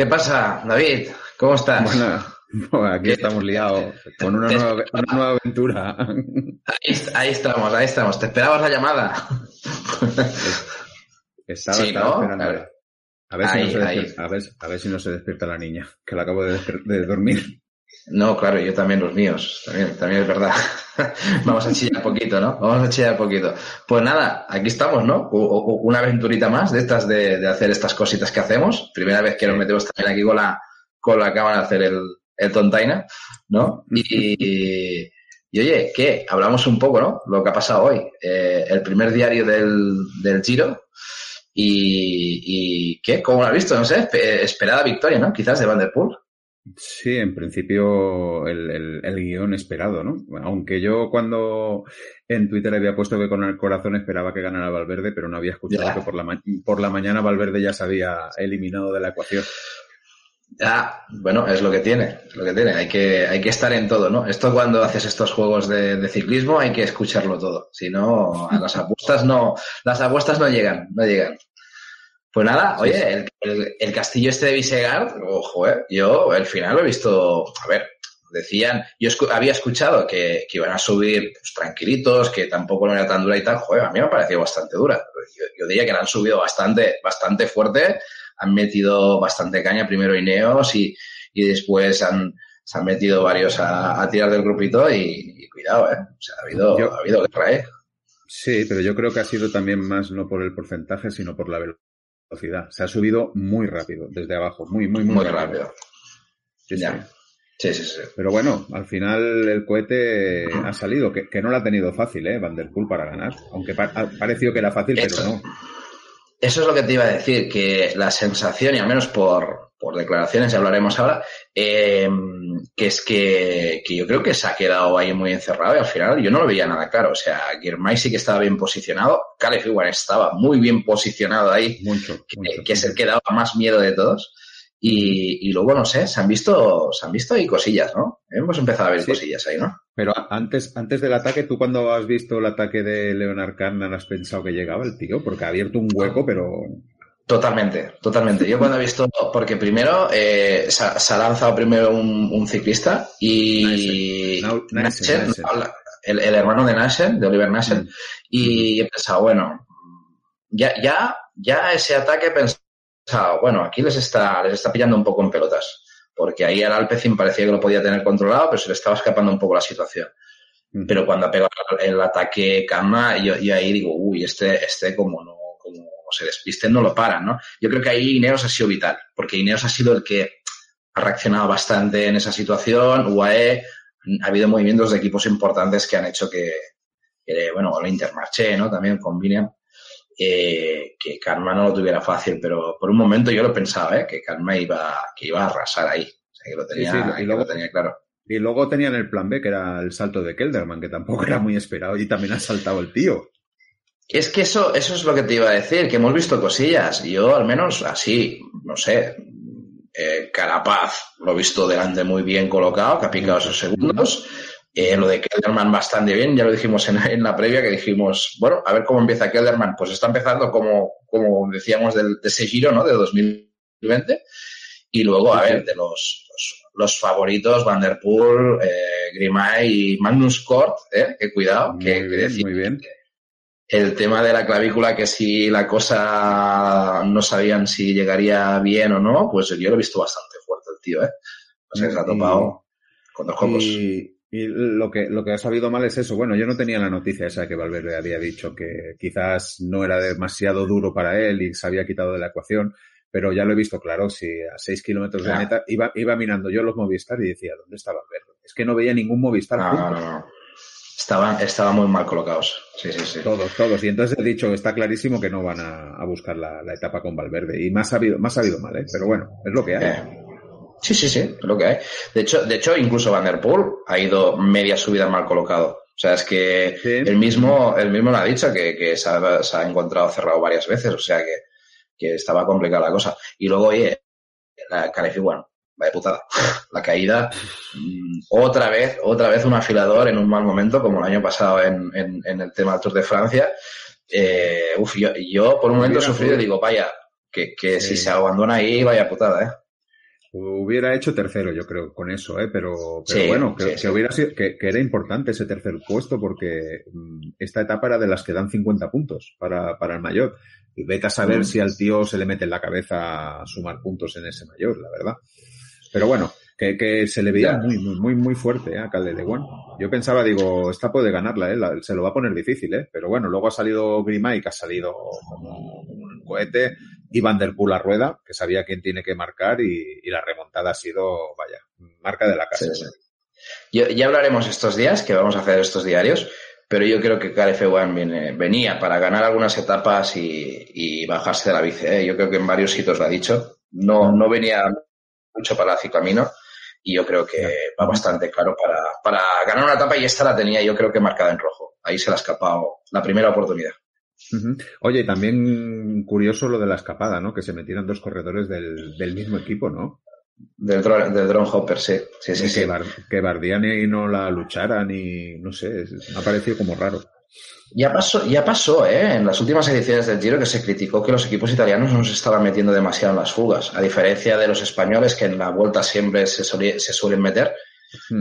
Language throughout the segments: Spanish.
¿Qué pasa, David? ¿Cómo estás? Bueno, aquí estamos liados con una nueva, una nueva aventura. Ahí, ahí, estamos, ahí estamos. ¿Te esperabas la llamada? Estaba, sí, estaba ¿no? esperando. A ver, ahí, si no se despierta, a, ver, a ver si no se despierta la niña, que la acabo de, de dormir. No, claro, yo también los míos, también, también es verdad. Vamos a chillar poquito, ¿no? Vamos a chillar poquito. Pues nada, aquí estamos, ¿no? una aventurita más de estas de, de, hacer estas cositas que hacemos. Primera vez que nos metemos también aquí con la, con la cámara a hacer el, el tontaina, ¿no? Y, y, oye, ¿qué? Hablamos un poco, ¿no? Lo que ha pasado hoy. Eh, el primer diario del, del Giro. Y, y, ¿qué? ¿Cómo lo has visto? No sé, esperada victoria, ¿no? Quizás de Van der Poel. Sí, en principio el, el, el, guion esperado, ¿no? Aunque yo cuando en Twitter había puesto que con el corazón esperaba que ganara Valverde, pero no había escuchado ya. que por la, por la mañana Valverde ya se había eliminado de la ecuación. Ah, bueno, es lo que tiene, es lo que tiene. Hay que, hay que estar en todo, ¿no? Esto cuando haces estos juegos de, de ciclismo hay que escucharlo todo. Si no, a las apuestas no, las apuestas no llegan, no llegan. Pues nada, oye, sí. El, el, el, castillo este de Visegard, ojo, eh, yo el final lo he visto, a ver, decían, yo escu había escuchado que, que, iban a subir pues, tranquilitos, que tampoco no era tan dura y tal, joder, a mí me ha parecido bastante dura. Yo, yo diría que la han subido bastante, bastante fuerte, han metido bastante caña, primero Ineos y, y después han, se han metido varios a, a tirar del grupito y, y, cuidado, eh, o sea, ha habido, yo, ha habido guerra, eh. Sí, pero yo creo que ha sido también más no por el porcentaje, sino por la velocidad velocidad. Se ha subido muy rápido, desde abajo, muy, muy, muy, muy rápido. rápido. Sí, ya. Sí, sí, sí. Pero bueno, al final el cohete ha salido, que, que no lo ha tenido fácil, ¿eh? Van der Poel para ganar. Aunque pa ha parecido que era fácil, eso, pero no. Eso es lo que te iba a decir, que la sensación, y al menos por, por declaraciones, ya hablaremos ahora, eh, que es que, que, yo creo que se ha quedado ahí muy encerrado y al final yo no lo veía nada claro. O sea, Girmay sí que estaba bien posicionado, Caleb igual estaba muy bien posicionado ahí, mucho, que, mucho, que es el que daba más miedo de todos. Y, y, luego, no sé, se han visto, se han visto ahí cosillas, ¿no? Hemos empezado a ver sí. cosillas ahí, ¿no? Pero antes, antes del ataque, ¿tú cuando has visto el ataque de Leonard Kahn has pensado que llegaba el tío? Porque ha abierto un hueco, pero... Totalmente, totalmente. Yo cuando he visto, porque primero eh, se, ha, se, ha, lanzado primero un, un ciclista y Nasser, el, el, hermano de Nasser, de Oliver Nasser, mm. y he pensado, bueno, ya, ya, ya ese ataque he pensado, bueno, aquí les está, les está pillando un poco en pelotas, porque ahí al Alpecin parecía que lo podía tener controlado, pero se le estaba escapando un poco la situación. Mm. Pero cuando ha pegado el ataque Kama, yo, yo ahí digo, uy, este, este como no, como se despisten, no lo paran, ¿no? Yo creo que ahí Ineos ha sido vital, porque Ineos ha sido el que ha reaccionado bastante en esa situación, UAE, ha habido movimientos de equipos importantes que han hecho que, que bueno, la Intermarché, ¿no? También combina eh, que Karma no lo tuviera fácil, pero por un momento yo lo pensaba, ¿eh? Que Karma iba, que iba a arrasar ahí. O sea, que lo tenía, sí, sí, y luego, lo tenía claro. Y luego tenían el plan B, que era el salto de Kelderman, que tampoco era muy esperado, y también ha saltado el tío. Es que eso, eso es lo que te iba a decir, que hemos visto cosillas. Yo, al menos, así, no sé, eh, Carapaz lo he visto delante muy bien colocado, que ha picado esos segundos. Eh, lo de Kelderman bastante bien, ya lo dijimos en, en, la previa, que dijimos, bueno, a ver cómo empieza Kelderman. Pues está empezando como, como decíamos del, de ese giro, ¿no? De 2020. Y luego, a ver, de los, los, los favoritos, Van Der Poel, eh, Grimay y Magnus Kort, ¿eh? Que cuidado, muy que, bien, que decir, muy bien. El tema de la clavícula, que si la cosa no sabían si llegaría bien o no, pues yo lo he visto bastante fuerte el tío, ¿eh? O sea, se ha topado y, con dos cocos. Y, y, lo que, lo que ha sabido mal es eso. Bueno, yo no tenía la noticia esa que Valverde había dicho que quizás no era demasiado duro para él y se había quitado de la ecuación, pero ya lo he visto claro, si a seis kilómetros claro. de meta iba, iba mirando yo los Movistar y decía, ¿dónde está Valverde? Es que no veía ningún Movistar no. No, no. Estaban, estaban muy mal colocados. Sí, sí, sí. Todos, todos. Y entonces he dicho, está clarísimo que no van a, buscar la, etapa con Valverde. Y más ha habido, más ha habido mal, ¿eh? Pero bueno, es lo que hay. Eh, sí, sí, sí, es lo que hay. De hecho, de hecho, incluso Van der Poel ha ido media subida mal colocado. O sea, es que el mismo, el mismo lo ha dicho que, que se, ha, encontrado cerrado varias veces. O sea que, que estaba complicada la cosa. Y luego, oye, la Califi, bueno, vaya putada. La caída, mm, otra vez, otra vez un afilador en un mal momento, como el año pasado en, en, el tema del Tour de Francia. Eh, uf, yo, yo, por un momento he sufrido y digo, vaya, que, que si se abandona ahí, vaya putada, ¿eh? Hubiera hecho tercero, yo creo, con eso, ¿eh? pero, pero bueno, que, que hubiera sido, que, que, era importante ese tercer puesto porque mm, esta etapa era de las que dan 50 puntos para, para el mayor. Y vete a saber mm. si al tío se le mete en la cabeza sumar puntos en ese mayor, la verdad. Pero bueno, que, que se le veía muy, muy, muy, muy fuerte ¿eh? a One. Yo pensaba, digo, esta puede ganarla, ¿eh? se lo va a poner difícil, ¿eh? Pero bueno, luego ha salido Grimay, que ha salido como un cohete, y Van der Poel a rueda, que sabía quién tiene que marcar, y, la remontada ha sido, vaya, marca de la casa. Ya, hablaremos estos días, que vamos a hacer estos diarios, pero yo creo que KF1 venía para ganar algunas etapas y, y bajarse de la bici. ¿eh? Yo creo que en varios sitios lo ha dicho. No, no venía mucho para el camino y yo creo que va bastante claro para, para ganar una etapa y esta la tenía yo creo que marcada en rojo. Ahí se le ha escapado la primera oportunidad. Oye, también curioso lo de la escapada, ¿no? Que se metieran dos corredores del, del mismo equipo, ¿no? Del, del drone hopper, sí. sí, sí, que, sí. que Bardiani no la luchara ni, no sé, me ha parecido como raro. Ya pasó, ya pasó, ¿eh? En las últimas ediciones del Giro que se criticó que los equipos italianos no se estaban metiendo demasiado en las fugas, a diferencia de los españoles que en la vuelta siempre se, se suelen meter.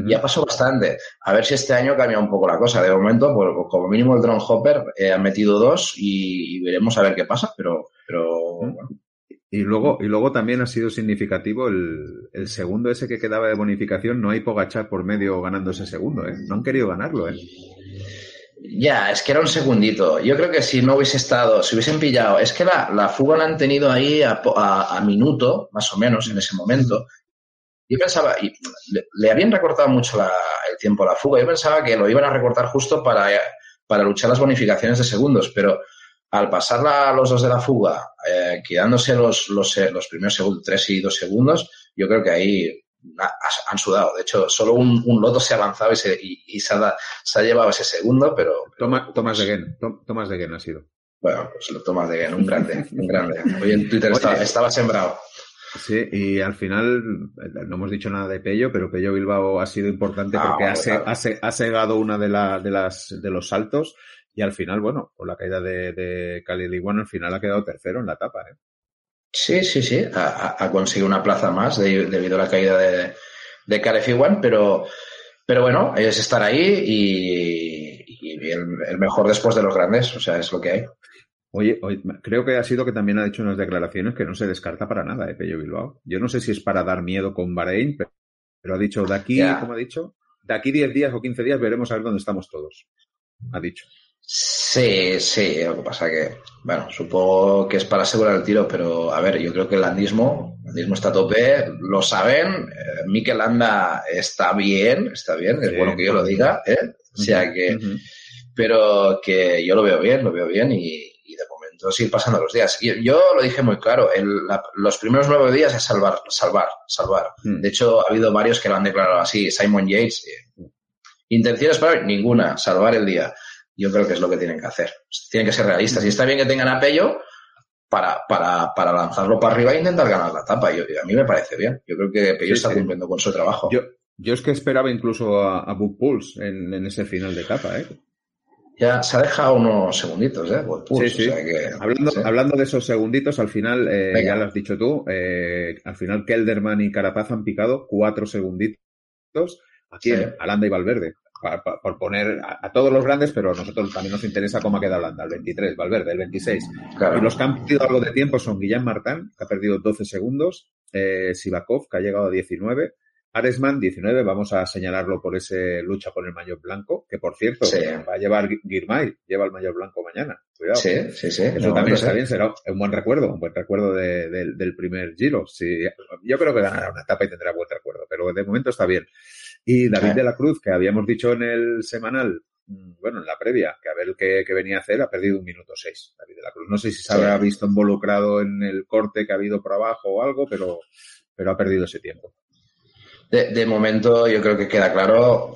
Ya pasó bastante. A ver si este año cambia un poco la cosa. De momento, pues, como mínimo el drone hopper eh, ha metido dos y, veremos a ver qué pasa, pero, pero Y luego, y luego también ha sido significativo el, el, segundo ese que quedaba de bonificación. No hay Pogachar por medio ganando ese segundo, ¿eh? No han querido ganarlo, ¿eh? Ya, es que era un segundito. Yo creo que si no hubiese estado, si hubiesen pillado, es que la, la fuga la han tenido ahí a, a, minuto, más o menos, en ese momento. Yo pensaba, y le, habían recortado mucho el tiempo a la fuga. Yo pensaba que lo iban a recortar justo para, para luchar las bonificaciones de segundos, pero al pasarla a los dos de la fuga, eh, quedándose los, los, los primeros segundos, tres y dos segundos, yo creo que ahí han sudado. De hecho, solo un, un loto se ha avanzado y se, y, se, ha, se, ha, llevado ese segundo, pero... Tomás de Gen, Tomás de Gen ha sido. Bueno, pues lo Tomás de Gen, un grande, un grande. Hoy en Twitter estaba, sembrado. Sí, y al final no hemos dicho nada de Pello, pero Pello Bilbao ha sido importante ah, porque ha, ha, segado una de, la, de, las, de los saltos y al final, bueno, con la caída de, de Khalil Iguan, al final ha quedado tercero en la etapa. ¿eh? Sí, sí, sí, ha, conseguido una plaza más debido a la caída de, de One, pero, pero bueno, es estar ahí y, el, mejor después de los grandes, o sea, es lo que hay. Oye, creo que ha sido que también ha dicho unas declaraciones que no se descarta para nada, ¿eh, Pello Bilbao? Yo no sé si es para dar miedo con Bahrein, pero, ha dicho de aquí, ¿cómo ha dicho? De aquí 10 días o 15 días veremos a ver dónde estamos todos. Ha dicho. Sí, sí, lo que pasa que, bueno, supongo que es para asegurar el tiro, pero a ver, yo creo que el landismo, el landismo está a tope, lo saben, eh, Mikel Landa está bien, está bien, es bueno que yo lo diga, ¿eh? O sea que, pero que yo lo veo bien, lo veo bien y, de momento seguir pasando los días. Yo, yo lo dije muy claro, el, los primeros nueve días es salvar, salvar, salvar. Mm. De hecho, ha habido varios que lo han declarado así, Simon Yates, eh, intenciones para ninguna, salvar el día yo creo que es lo que tienen que hacer. Tienen que ser realistas. Y está bien que tengan apello para, para, para lanzarlo para arriba e intentar ganar la etapa. Yo, a mí me parece bien. Yo creo que Pello está cumpliendo con su trabajo. Yo, yo es que esperaba incluso a, a Book Pulse en, en, ese final de etapa, ¿eh? Ya se ha dejado unos segunditos, ¿eh? Pulse, sí, sí. hablando, hablando de esos segunditos, al final, eh, ya lo has dicho tú, eh, al final Kelderman y Carapaz han picado cuatro segunditos. Aquí, sí. Alanda y Valverde por poner a, todos los grandes, pero a nosotros también nos interesa cómo ha quedado Landa, el 23, Valverde, el 26. Y los que han perdido algo de tiempo son Guillán Martán, que ha perdido 12 segundos, eh, Sivakov, que ha llegado a 19, Aresman, 19, vamos a señalarlo por ese lucha con el mayor blanco, que por cierto, va a llevar Girmay, lleva el mayor blanco mañana. Cuidado. Sí, sí, sí. Eso también está bien, será un buen recuerdo, un buen recuerdo del primer Giro. Sí, yo creo que ganará una etapa y tendrá buen recuerdo, pero de momento está bien. Y David de la Cruz, que habíamos dicho en el semanal mm, bueno, en la previa, que a ver qué, venía a hacer, ha perdido un minuto seis, David de la Cruz. No sé si se habrá visto involucrado en el corte que ha habido por abajo o algo, pero, pero ha perdido ese tiempo. De, momento yo creo que queda claro,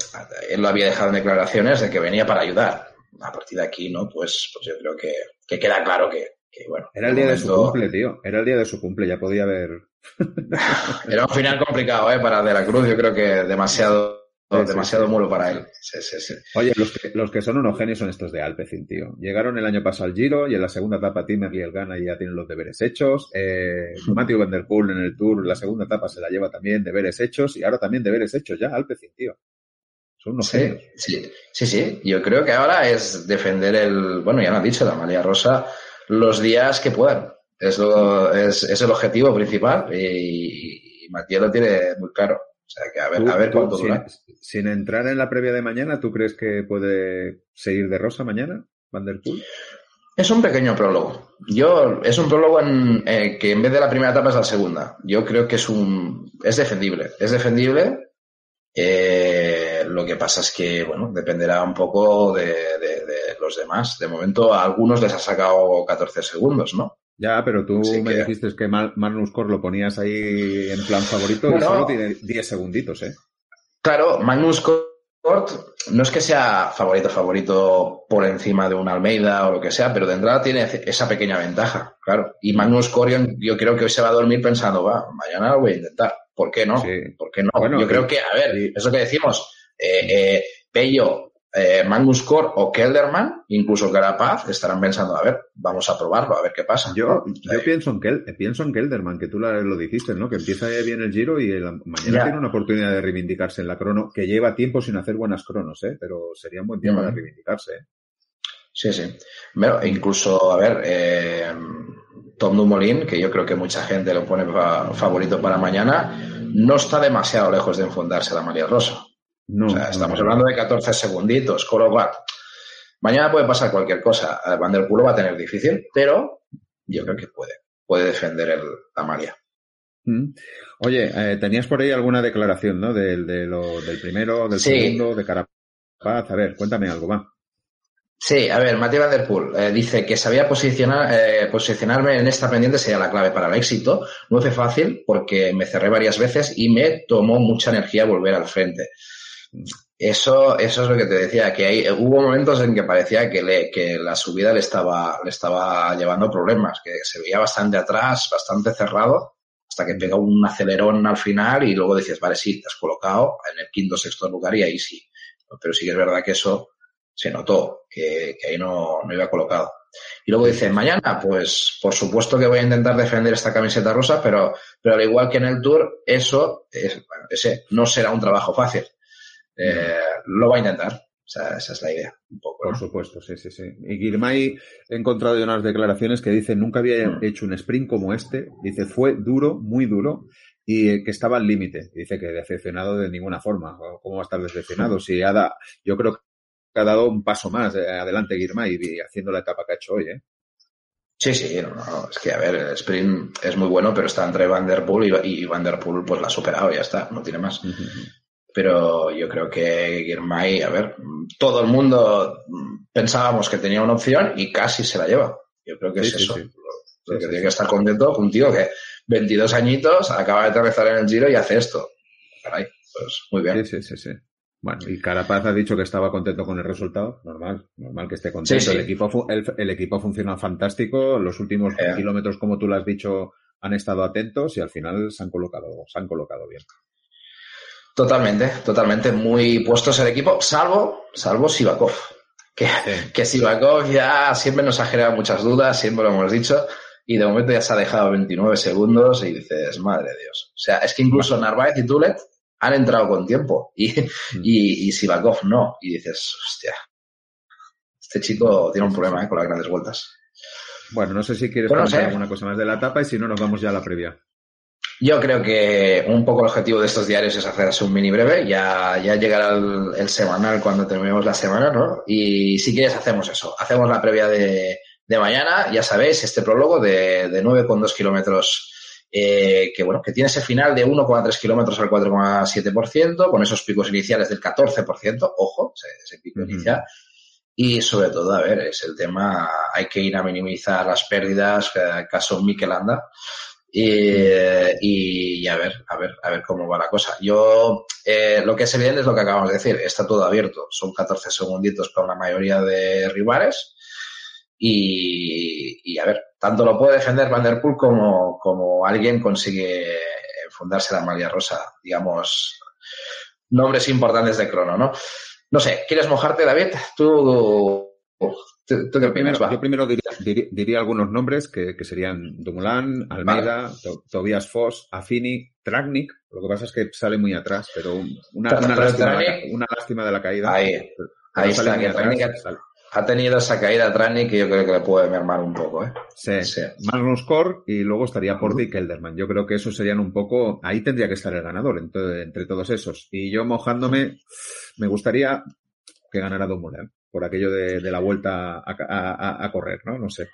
él lo había dejado en declaraciones de que venía para ayudar. A partir de aquí, ¿no? Pues, pues yo creo que, queda claro que, bueno. Era el día de su cumple, tío. Era el día de su cumple, ya podía haber. Era un final complicado, ¿eh? Para De la Cruz, yo creo que demasiado demasiado muro para él. Oye, los que, los que, son unos genios son estos de Alpecin, tío. Llegaron el año pasado al Giro y en la segunda etapa Timmerly el gana y ya tienen los deberes hechos. Eh, Matthew Van Der Poel en el Tour, la segunda etapa se la lleva también deberes hechos y ahora también deberes hechos ya Alpecin, tío. Son unos genios. Sí, sí, sí. Yo creo que ahora es defender el, bueno, ya lo han dicho, la María Rosa, los días que puedan. Es, es, es el objetivo principal y, y Matías lo tiene muy claro. O sea, que a ver, a ver cuánto dura. Sin, entrar en la previa de mañana, ¿tú crees que puede seguir de rosa mañana, Van der Poel? Es un pequeño prólogo. Yo, es un prólogo en, eh, que en vez de la primera etapa es la segunda. Yo creo que es un, es defendible. Es defendible. Eh, lo que pasa es que, bueno, dependerá un poco de, de, los demás. De momento a algunos les ha sacado 14 segundos, ¿no? Ya, pero tú me dijiste que Magnus Kort lo ponías ahí en plan favorito y solo tiene 10 segunditos, ¿eh? Claro, Magnus Kort no es que sea favorito favorito por encima de un Almeida o lo que sea, pero de entrada tiene esa pequeña ventaja, claro. Y Magnus Kort yo, creo que hoy se va a dormir pensando, va, mañana lo voy a intentar. ¿Por qué no? ¿Por qué no? yo creo que, a ver, es lo que decimos. Eh, eh, Pello eh, Magnus Core o Kelderman, incluso Carapaz, estarán pensando, a ver, vamos a probarlo, a ver qué pasa. Yo, yo pienso, en Kel, pienso en Kelderman, que tú lo dijiste, ¿no? Que empieza bien el giro y mañana tiene una oportunidad de reivindicarse en la crono, que lleva tiempo sin hacer buenas cronos, ¿eh? Pero sería un buen tiempo para reivindicarse. ¿eh? Sí, sí. Bueno, incluso, a ver, eh, Tom Dumoulin, que yo creo que mucha gente lo pone favorito para mañana, no está demasiado lejos de enfundarse la María Rosa. No, estamos hablando de 14 segunditos, con mañana puede pasar cualquier cosa. Van der Poel va a tener difícil, pero yo creo que puede, puede defender el, la María. Mm. Oye, eh, tenías por ahí alguna declaración, ¿no? Del, del primero, del segundo, de Carapaz. A ver, cuéntame algo, va. Sí, a ver, Mateo Van Der Poel eh, dice que sabía posicionar, eh, posicionarme en esta pendiente sería la clave para el éxito. No fue fácil porque me cerré varias veces y me tomó mucha energía volver al frente. Eso, eso es lo que te decía, que hay, hubo momentos en que parecía que, le, que la subida le estaba, le estaba llevando problemas, que se veía bastante atrás, bastante cerrado, hasta que pega un acelerón al final y luego dices, vale, sí, te has colocado en el quinto sexto lugar y ahí sí. Pero sí que es verdad que eso se notó, que, ahí no, no iba colocado. Y luego dice, mañana, pues por supuesto que voy a intentar defender esta camiseta rosa, pero, pero al igual que en el Tour, eso, ese no será un trabajo fácil. Eh, lo va a intentar. O sea, esa es la idea, un poco. Por supuesto, sí, sí, sí. Y Girmay he encontrado unas declaraciones que dice nunca había mm. hecho un sprint como este. Dice, fue duro, muy duro, y que estaba al límite. Dice que decepcionado de ninguna forma. ¿Cómo va a estar decepcionado? Si ha da, yo creo que ha dado un paso más eh, adelante Girmay haciendo la etapa que ha hecho hoy, ¿eh? Sí, sí, no, es que a ver, el sprint es muy bueno, pero está entre Van Der Poel y, Van Der Poel pues la ha superado y ya está, no tiene más. Pero yo creo que Girmay, a ver, todo el mundo pensábamos que tenía una opción y casi se la lleva. Yo creo que es eso. Lo, que tiene que estar contento un tío que 22 añitos acaba de aterrizar en el giro y hace esto. Caray, pues muy bien. Sí, sí, sí, Bueno, y Carapaz ha dicho que estaba contento con el resultado. Normal, normal que esté contento. El, equipo, el, equipo funciona fantástico. Los últimos kilómetros, como tú lo has dicho, han estado atentos y al final se han colocado, se han colocado bien. Totalmente, totalmente muy puestos el equipo, salvo, salvo Sivakov. Que, que Sivakov ya siempre nos ha generado muchas dudas, siempre lo hemos dicho, y de momento ya se ha dejado 29 segundos y dices, madre de Dios. O sea, es que incluso Narváez y Tulet han entrado con tiempo y, mm. y, y Sivakov no. Y dices, hostia, este chico tiene un problema ¿eh? con las grandes vueltas. Bueno, no sé si quieres comentar alguna cosa más de la etapa y si no, nos vamos ya a la previa. Yo creo que un poco el objetivo de estos diarios es hacerse un mini breve, ya, ya llegará el, semanal cuando terminemos la semana, ¿no? Y si quieres hacemos eso, hacemos la previa de, de mañana, ya sabéis, este prólogo de, de 9,2 kilómetros eh, que bueno, que tiene ese final de 1,3 kilómetros al 4,7%, con esos picos iniciales del 14%, ojo, ese, pico inicial. Y sobre todo, a ver, es el tema, hay que ir a minimizar las pérdidas, eh, caso Mikelanda, y, y, a ver, a ver, a ver cómo va la cosa. Yo, eh, lo que es evidente es lo que acabamos de decir, está todo abierto, son 14 segunditos para la mayoría de rivales, y, a ver, tanto lo puede defender Van Der Poel como, como alguien consigue fundarse la María Rosa, digamos, nombres importantes de crono, ¿no? No sé, ¿quieres mojarte, David? Tú, tú, qué primero, Yo primero diría, algunos nombres que, serían Dumoulin, Almeida, Tobias Foss, Affini, Tragnik. Lo que pasa es que sale muy atrás, pero una, una, lástima, de la caída. Ahí, ahí está, ha tenido esa caída Trani que yo creo que le puede mermar un poco, ¿eh? Sí, sí. Magnus Core y luego estaría Porti y Kelderman. Yo creo que esos serían un poco, ahí tendría que estar el ganador entre, entre todos esos. Y yo mojándome, me gustaría que ganara Dumoulin por aquello de, la vuelta a, correr, ¿no? No sé.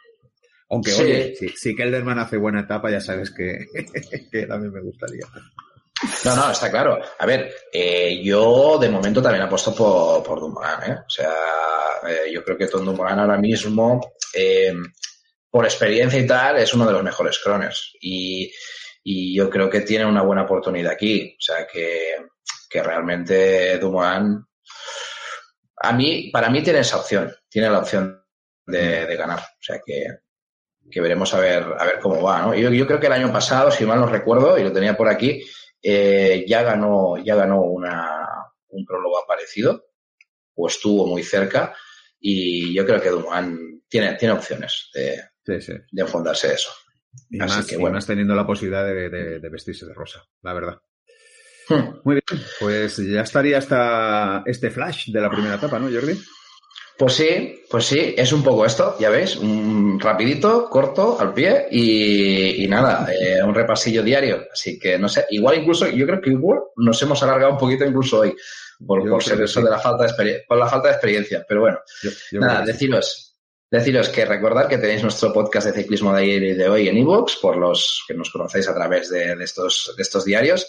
Aunque, oye, si, Kelderman hace buena etapa, ya sabes que, que también me gustaría. No, no, está claro. A ver, eh, yo de momento también apuesto por, por Dumoulin, ¿eh? O sea, eh, yo creo que Tom Dumoulin ahora mismo, eh, por experiencia y tal, es uno de los mejores croners. Y, y, yo creo que tiene una buena oportunidad aquí. O sea, que, que realmente Dumoulin, a mí, para mí tiene esa opción. Tiene la opción de, de ganar. O sea, que, que veremos a ver, a ver cómo va, ¿no? Yo, yo creo que el año pasado, si mal no recuerdo, y lo tenía por aquí, eh, ya ganó, ya ganó una, un prólogo parecido, o estuvo muy cerca, y yo creo que Dumoulin tiene, tiene opciones de, de enfondarse eso. Y Así que, bueno. teniendo la posibilidad de, vestirse de rosa, la verdad. Hmm. Muy bien, pues ya estaría hasta este flash de la primera etapa, ¿no, Jordi? Pues sí, pues sí, es un poco esto, ya ves, un rapidito, corto, al pie y, nada, eh, un repasillo diario. Así que no sé, igual incluso, yo creo que igual nos hemos alargado un poquito incluso hoy por, ser eso de la falta de experiencia, por la falta de experiencia. Pero bueno, nada, deciros, deciros que recordar que tenéis nuestro podcast de ciclismo de ayer y de hoy en iVoox, por los que nos conocéis a través de, estos, de estos diarios.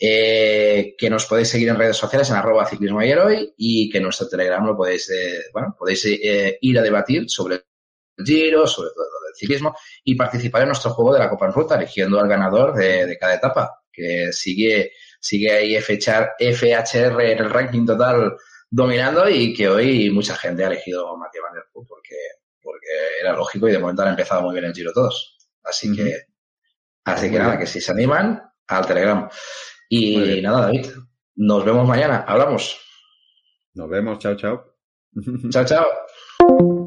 Eh, que nos podéis seguir en redes sociales en arroba ciclismo y hoy y que nuestro Telegram lo podéis, eh, bueno, podéis eh, ir a debatir sobre el giro, sobre todo el ciclismo y participar en nuestro juego de la Copa en Ruta, eligiendo al ganador de, cada etapa, que sigue, sigue ahí FHR, FHR en el ranking total dominando y que hoy mucha gente ha elegido a Matías Van Der Poel porque, porque era lógico y de momento han empezado muy bien el giro todos. Así que, así que nada, que si se animan, al Telegram. Y nada, David, nos vemos mañana. Hablamos. Nos vemos. Chao, chao. chao, chao.